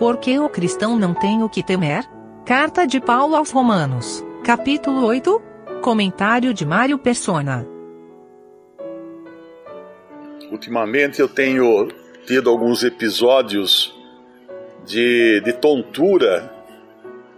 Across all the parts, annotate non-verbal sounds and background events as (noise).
Por que o cristão não tem o que temer? Carta de Paulo aos Romanos, capítulo 8. Comentário de Mário Persona. Ultimamente eu tenho tido alguns episódios de, de tontura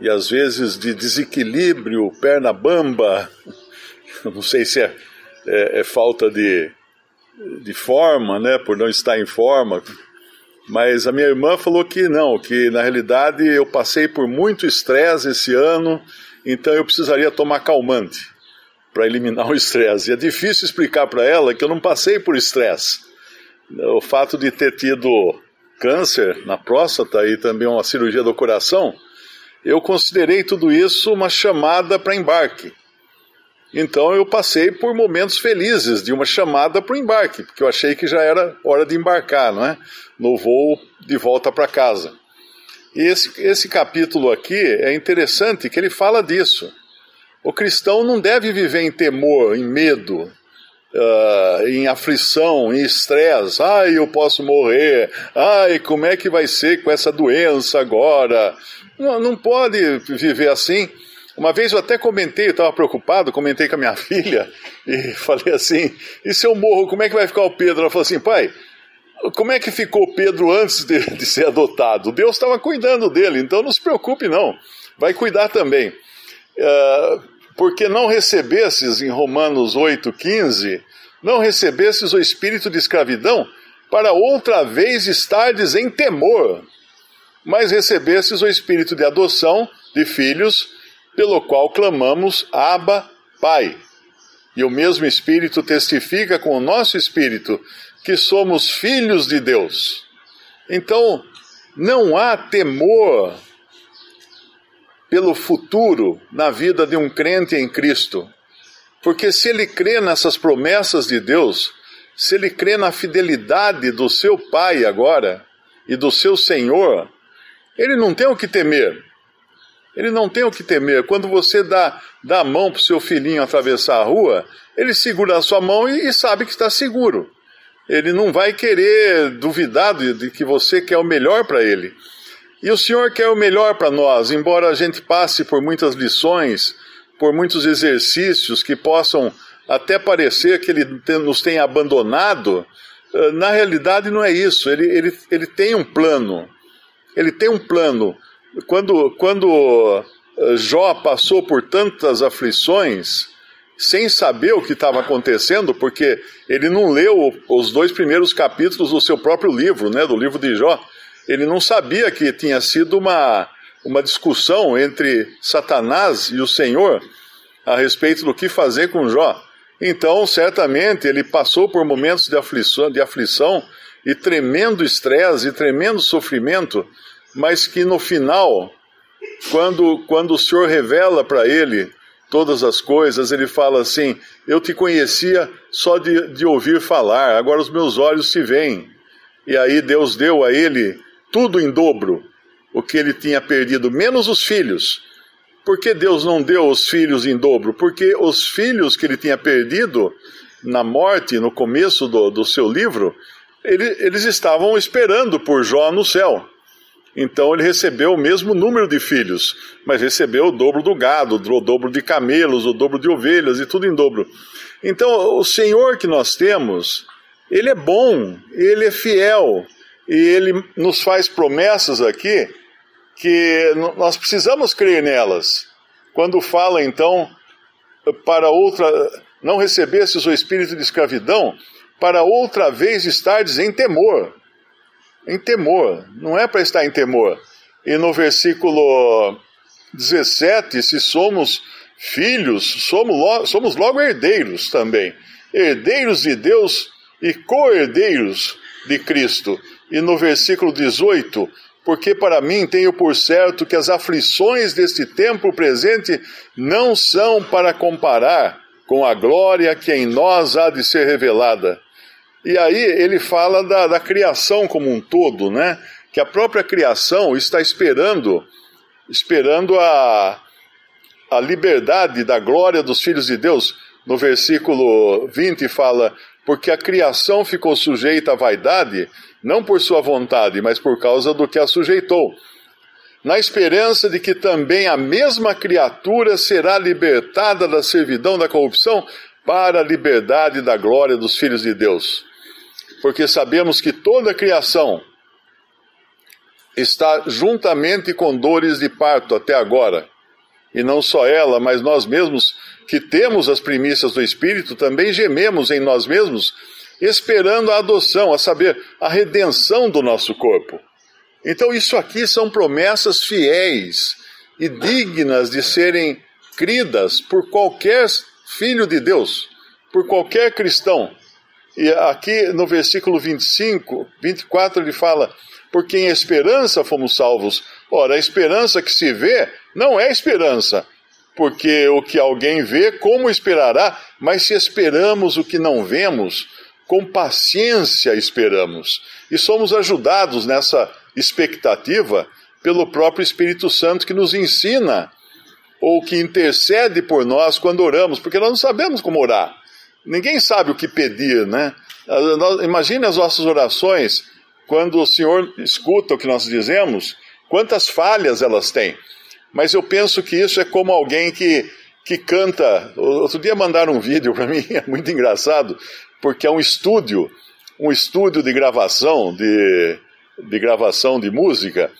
e às vezes de desequilíbrio, perna bamba. (laughs) Não sei se é, é, é falta de, de forma, né, por não estar em forma. Mas a minha irmã falou que não, que na realidade eu passei por muito estresse esse ano, então eu precisaria tomar calmante para eliminar (laughs) o estresse. E é difícil explicar para ela que eu não passei por estresse. O fato de ter tido câncer na próstata e também uma cirurgia do coração, eu considerei tudo isso uma chamada para embarque. Então eu passei por momentos felizes de uma chamada para o embarque, porque eu achei que já era hora de embarcar, não é? No voo de volta para casa. E esse, esse capítulo aqui é interessante que ele fala disso. O cristão não deve viver em temor, em medo, uh, em aflição, em estresse. Ai, eu posso morrer. Ai, como é que vai ser com essa doença agora? Não, não pode viver assim. Uma vez eu até comentei, eu estava preocupado, comentei com a minha (laughs) filha e falei assim: e se eu morro, como é que vai ficar o Pedro? Ela falou assim: pai, como é que ficou o Pedro antes de, (laughs) de ser adotado? Deus estava cuidando dele, então não se preocupe, não. Vai cuidar também. Uh, porque não recebesses, em Romanos 8,15, não recebesses o espírito de escravidão para outra vez estardes em temor, mas recebesses o espírito de adoção de filhos pelo qual clamamos Abba, Pai. E o mesmo Espírito testifica com o nosso espírito que somos filhos de Deus. Então, não há temor pelo futuro na vida de um crente em Cristo. Porque se ele crê nessas promessas de Deus, se ele crê na fidelidade do seu Pai agora e do seu Senhor, ele não tem o que temer. Ele não tem o que temer. Quando você dá, dá a mão para o seu filhinho atravessar a rua, ele segura a sua mão e, e sabe que está seguro. Ele não vai querer duvidar de, de que você quer o melhor para ele. E o Senhor quer o melhor para nós, embora a gente passe por muitas lições, por muitos exercícios que possam até parecer que Ele nos tem abandonado, eh, na realidade não é isso. Ele, ele, ele tem um plano. Ele tem um plano quando, quando eh, Jó passou por tantas aflições, sem saber o que estava acontecendo, porque ele não leu os dois primeiros capítulos do seu próprio livro, né, do livro de Jó. Ele não sabia que tinha sido uma, uma discussão entre Satanás e o Senhor a respeito do que fazer com Jó. Então, certamente, ele passou por momentos de aflição, de aflição e tremendo estresse e tremendo sofrimento mas que no final, quando, quando o Senhor revela para ele todas as coisas, ele fala assim: Eu te conhecia só de, de ouvir falar, agora os meus olhos se veem. E aí Deus deu a ele tudo em dobro, o que ele tinha perdido, menos os filhos. Por que Deus não deu os filhos em dobro? Porque os filhos que ele tinha perdido na morte, no começo do, do seu livro, ele, eles estavam esperando por Jó no céu. Então ele recebeu o mesmo número de filhos, mas recebeu o dobro do gado, o dobro de camelos, o dobro de ovelhas e tudo em dobro. Então o Senhor que nós temos, ele é bom, ele é fiel e ele nos faz promessas aqui que nós precisamos crer nelas. Quando fala então para outra, não recebesses o espírito de escravidão, para outra vez estardes em temor em temor, não é para estar em temor. E no versículo 17, se somos filhos, somos, somos logo herdeiros também. Herdeiros de Deus e co-herdeiros de Cristo. E no versículo 18, porque para mim tenho por certo que as aflições deste tempo presente não são para comparar com a glória que em nós há de ser revelada. E aí ele fala da, da criação como um todo, né? Que a própria criação está esperando, esperando a, a liberdade da glória dos filhos de Deus. No versículo 20 fala: porque a criação ficou sujeita à vaidade, não por sua vontade, mas por causa do que a sujeitou. Na esperança de que também a mesma criatura será libertada da servidão da corrupção para a liberdade da glória dos filhos de Deus. Porque sabemos que toda a criação está juntamente com dores de parto até agora. E não só ela, mas nós mesmos que temos as primícias do Espírito, também gememos em nós mesmos, esperando a adoção, a saber, a redenção do nosso corpo. Então, isso aqui são promessas fiéis e dignas de serem cridas por qualquer filho de Deus, por qualquer cristão. E aqui no versículo 25, 24, ele fala: Porque em esperança fomos salvos. Ora, a esperança que se vê não é esperança, porque o que alguém vê, como esperará? Mas se esperamos o que não vemos, com paciência esperamos. E somos ajudados nessa expectativa pelo próprio Espírito Santo que nos ensina ou que intercede por nós quando oramos, porque nós não sabemos como orar. Ninguém sabe o que pedir, né? Imagine as nossas orações quando o Senhor escuta o que nós dizemos, quantas falhas elas têm. Mas eu penso que isso é como alguém que, que canta. Outro dia mandaram um vídeo para (laughs) mim, é muito engraçado, porque é um estúdio, um estúdio de gravação, de, de gravação de música,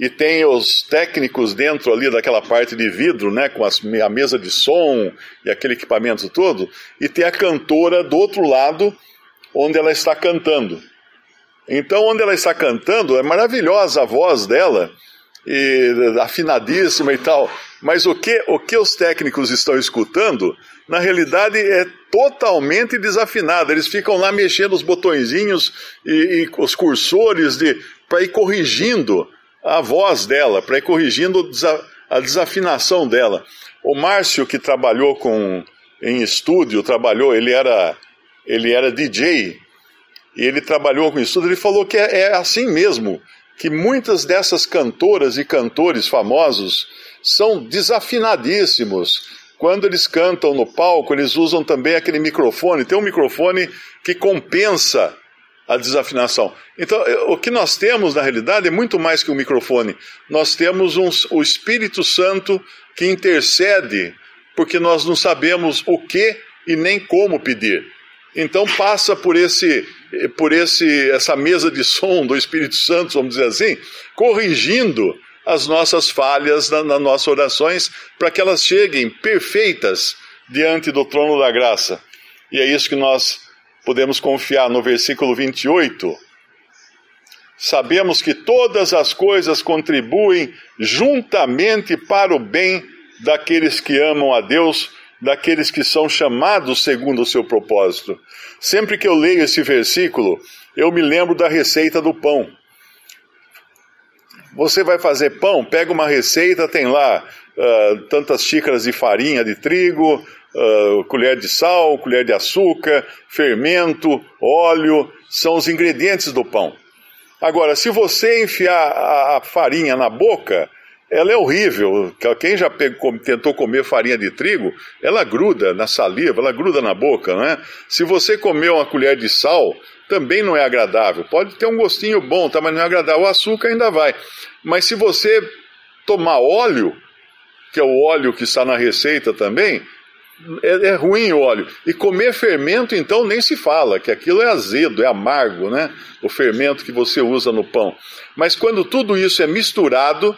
e tem os técnicos dentro ali daquela parte de vidro, né, com as, a mesa de som e aquele equipamento todo, e tem a cantora do outro lado, onde ela está cantando. Então, onde ela está cantando, é maravilhosa a voz dela, e afinadíssima e tal. Mas o que, o que os técnicos estão escutando, na realidade, é totalmente desafinado. Eles ficam lá mexendo os botõezinhos e, e os cursores para ir corrigindo a voz dela, para ir corrigindo a desafinação dela. O Márcio, que trabalhou com, em estúdio, trabalhou, ele era, ele era DJ, e ele trabalhou com estúdio, ele falou que é, é assim mesmo que muitas dessas cantoras e cantores famosos são desafinadíssimos. Quando eles cantam no palco, eles usam também aquele microfone, tem um microfone que compensa a desafinação. Então, o que nós temos na realidade é muito mais que um microfone. Nós temos um, o Espírito Santo que intercede, porque nós não sabemos o que e nem como pedir. Então passa por esse por esse essa mesa de som do Espírito Santo, vamos dizer assim, corrigindo as nossas falhas na, nas nossas orações para que elas cheguem perfeitas diante do trono da graça. E é isso que nós podemos confiar no versículo 28. Sabemos que todas as coisas contribuem juntamente para o bem daqueles que amam a Deus, daqueles que são chamados segundo o seu propósito. Sempre que eu leio esse versículo, eu me lembro da receita do pão. Você vai fazer pão, pega uma receita, tem lá uh, tantas xícaras de farinha de trigo, uh, colher de sal, colher de açúcar, fermento, óleo, são os ingredientes do pão. Agora, se você enfiar a, farinha na boca, ela é horrível. Quem já pegou, tentou comer farinha de trigo, ela gruda na saliva, ela gruda na boca, não é? Se você comer uma colher de sal, também não é agradável. Pode ter um gostinho bom, tá, mas não é agradável. O açúcar ainda vai. Mas se você tomar óleo, que é o óleo que está na receita também, é, é, ruim o óleo. E comer fermento, então, nem se fala, que aquilo é azedo, é amargo, né? O fermento que você usa no pão. Mas quando tudo isso é misturado,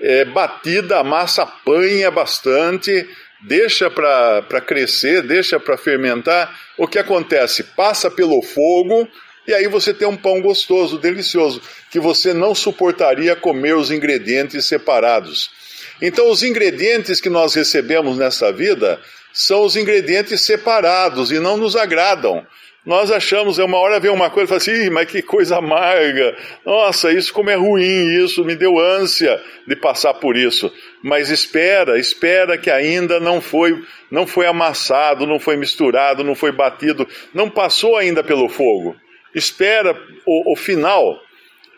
é, batida, a massa apanha bastante, deixa para crescer, deixa para fermentar. O que acontece? Passa pelo fogo e aí você tem um pão gostoso, delicioso, que você não suportaria comer os ingredientes separados. Então, os ingredientes que nós recebemos nessa vida são os ingredientes separados e não nos agradam. Nós achamos, uma hora vem uma coisa e fala assim, mas que coisa amarga, nossa, isso como é ruim, isso me deu ânsia de passar por isso. Mas espera, espera que ainda não foi, não foi amassado, não foi misturado, não foi batido, não passou ainda pelo fogo. Espera o, o final,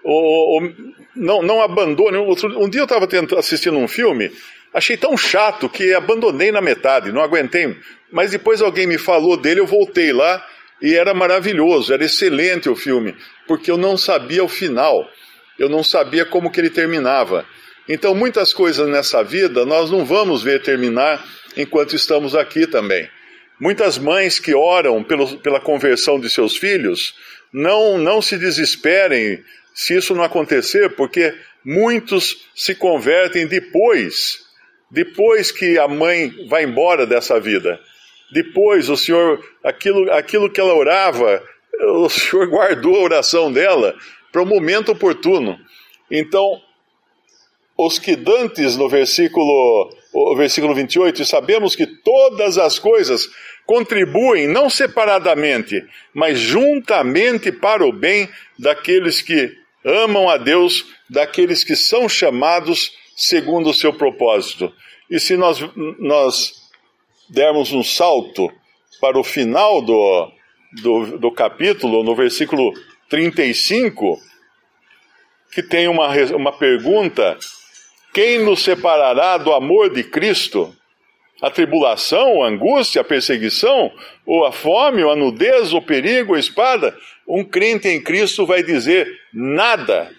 o, o, não, não abandone. Um dia eu estava assistindo um filme, achei tão chato que abandonei na metade, não aguentei. Mas depois alguém me falou dele, eu voltei lá E era maravilhoso, era excelente o filme, porque eu não sabia o final, eu não sabia como que ele terminava. Então, muitas coisas nessa vida nós não vamos ver terminar enquanto estamos aqui também. Muitas mães que oram pelo, pela conversão de seus filhos, não, não se desesperem se isso não acontecer, porque muitos se convertem depois, depois que a mãe vai embora dessa vida. Depois o Senhor, aquilo, aquilo que ela orava, o Senhor guardou a oração dela para o momento oportuno. Então, os que dantes no versículo, o versículo 28, e sabemos que todas as coisas contribuem não separadamente, mas juntamente para o bem daqueles que amam a Deus, daqueles que são chamados segundo o seu propósito. E se nós, nós dermos um salto para o final do, do, do capítulo, no versículo 35, que tem uma, uma pergunta quem nos separará do amor de Cristo? A tribulação, a angústia, a perseguição, ou a fome, ou a nudez, o perigo, a espada? Um crente em Cristo vai dizer: nada,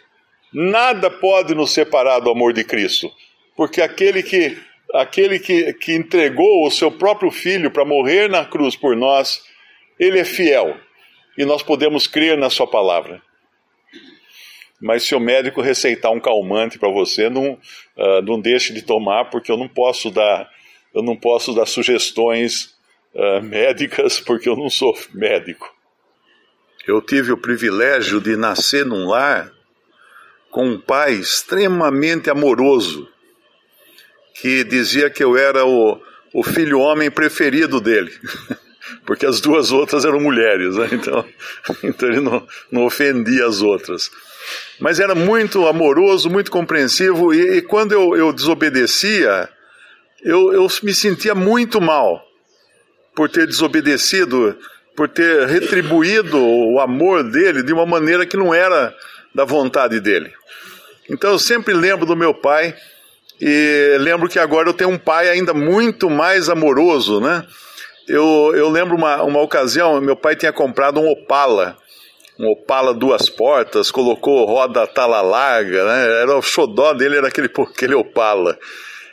nada pode nos separar do amor de Cristo, porque aquele que, aquele que, que entregou o seu próprio filho para morrer na cruz por nós, ele é fiel e nós podemos crer na Sua palavra. Mas se o médico receitar um calmante para você, não, uh, não deixe de tomar, porque eu não posso dar, eu não posso dar sugestões uh, médicas, porque eu não sou médico. Eu tive o privilégio de nascer num lar com um pai extremamente amoroso, que dizia que eu era o, o filho homem preferido dele. (laughs) porque as duas outras eram mulheres, né? então, (laughs) então ele não, não ofendia as outras. Mas era muito amoroso, muito compreensivo, e, e quando eu, eu desobedecia, eu, eu me sentia muito mal por ter desobedecido, por ter retribuído o amor dele de uma maneira que não era da vontade dele. Então eu sempre lembro do meu pai, e lembro que agora eu tenho um pai ainda muito mais amoroso, né? Eu, eu lembro uma, uma ocasião, meu pai tinha comprado um Opala, um Opala duas portas, colocou roda tala larga, né? Era o xodó dele, era aquele, (laughs) aquele Opala.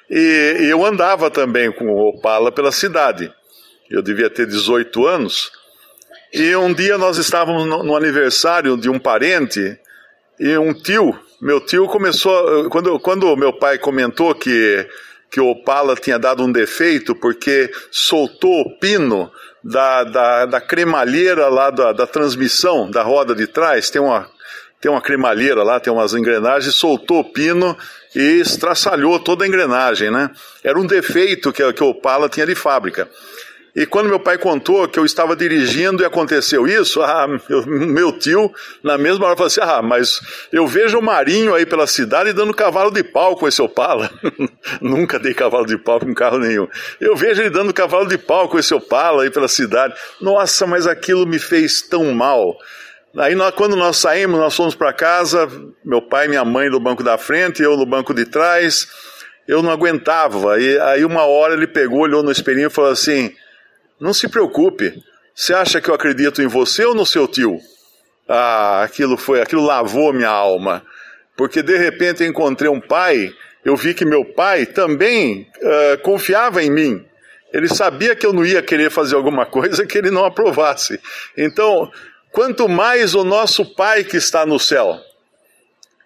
E, e eu andava também com o Opala pela cidade. Eu devia ter 18 anos. E um dia nós estávamos no, no aniversário de um parente e um tio, meu tio começou, quando, quando meu pai comentou que que o Opala tinha dado um defeito porque soltou o pino da, da, da cremalheira lá da, da transmissão, da roda de trás, tem uma, tem uma cremalheira lá, tem umas engrenagens, soltou o pino e estraçalhou toda a engrenagem, né? Era um defeito que, que o Opala tinha de fábrica. E quando meu pai contou que eu estava dirigindo e aconteceu isso, ah, meu, meu tio, na mesma hora, falou assim: Ah, mas eu vejo o Marinho aí pela cidade dando cavalo de pau com esse Opala. (laughs) Nunca dei cavalo de pau com carro nenhum. Eu vejo ele dando cavalo de pau com esse Opala aí pela cidade. Nossa, mas aquilo me fez tão mal. Aí nós, quando nós saímos, nós fomos para casa, meu pai e minha mãe no banco da frente, eu no banco de trás. Eu não aguentava. E aí uma hora ele pegou, olhou no espelhinho e falou assim não se preocupe. Você acha que eu acredito em você ou no seu tio? Ah, aquilo foi, aquilo lavou minha alma. Porque de repente eu encontrei um pai, eu vi que meu pai também uh, confiava em mim. Ele sabia que eu não ia querer fazer alguma coisa que ele não aprovasse. Então, quanto mais o nosso pai que está no céu,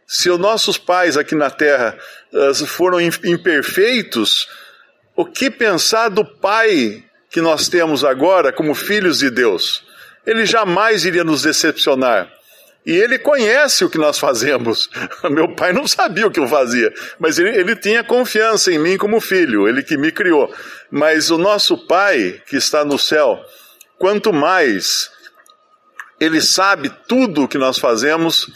se os nossos pais aqui na terra uh, foram imperfeitos, o que pensar do pai que nós temos agora como filhos de Deus. Ele jamais iria nos decepcionar. E ele conhece o que nós fazemos. (laughs) Meu pai não sabia o que eu fazia, mas ele, ele tinha confiança em mim como filho, ele que me criou. Mas o nosso pai, que está no céu, quanto mais ele sabe tudo o que nós fazemos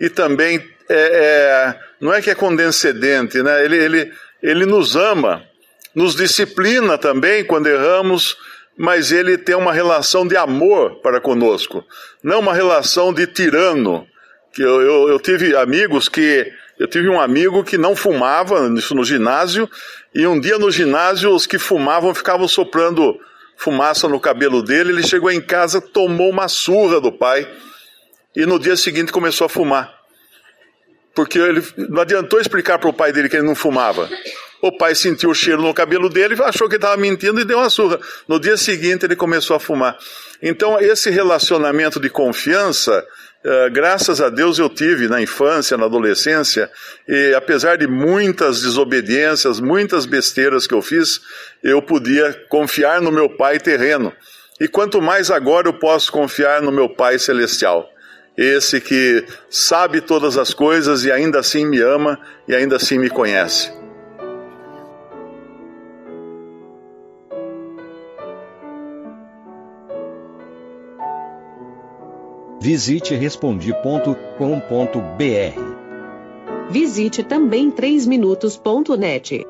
e também é, é, não é que é condescendente, né? ele, ele, ele nos ama nos disciplina também quando erramos, mas ele tem uma relação de amor para conosco, não uma relação de tirano. Que eu, eu, eu tive amigos que eu tive um amigo que não fumava, isso no ginásio, e um dia no ginásio os que fumavam ficavam soprando fumaça no cabelo dele. Ele chegou em casa, tomou uma surra do pai e no dia seguinte começou a fumar. Porque ele não adiantou explicar para o pai dele que ele não fumava. O pai sentiu o cheiro no cabelo dele, achou que ele estava mentindo e deu uma surra. No dia seguinte ele começou a fumar. Então esse relacionamento de confiança Uh, graças a Deus eu tive na infância, na adolescência, e apesar de muitas desobediências, muitas besteiras que eu fiz, eu podia confiar no meu Pai terreno. E quanto mais agora eu posso confiar no meu Pai celestial. Esse que sabe todas as coisas e ainda assim me ama e ainda assim me conhece. Visite respondi.com.br. Visite também 3minutos.net.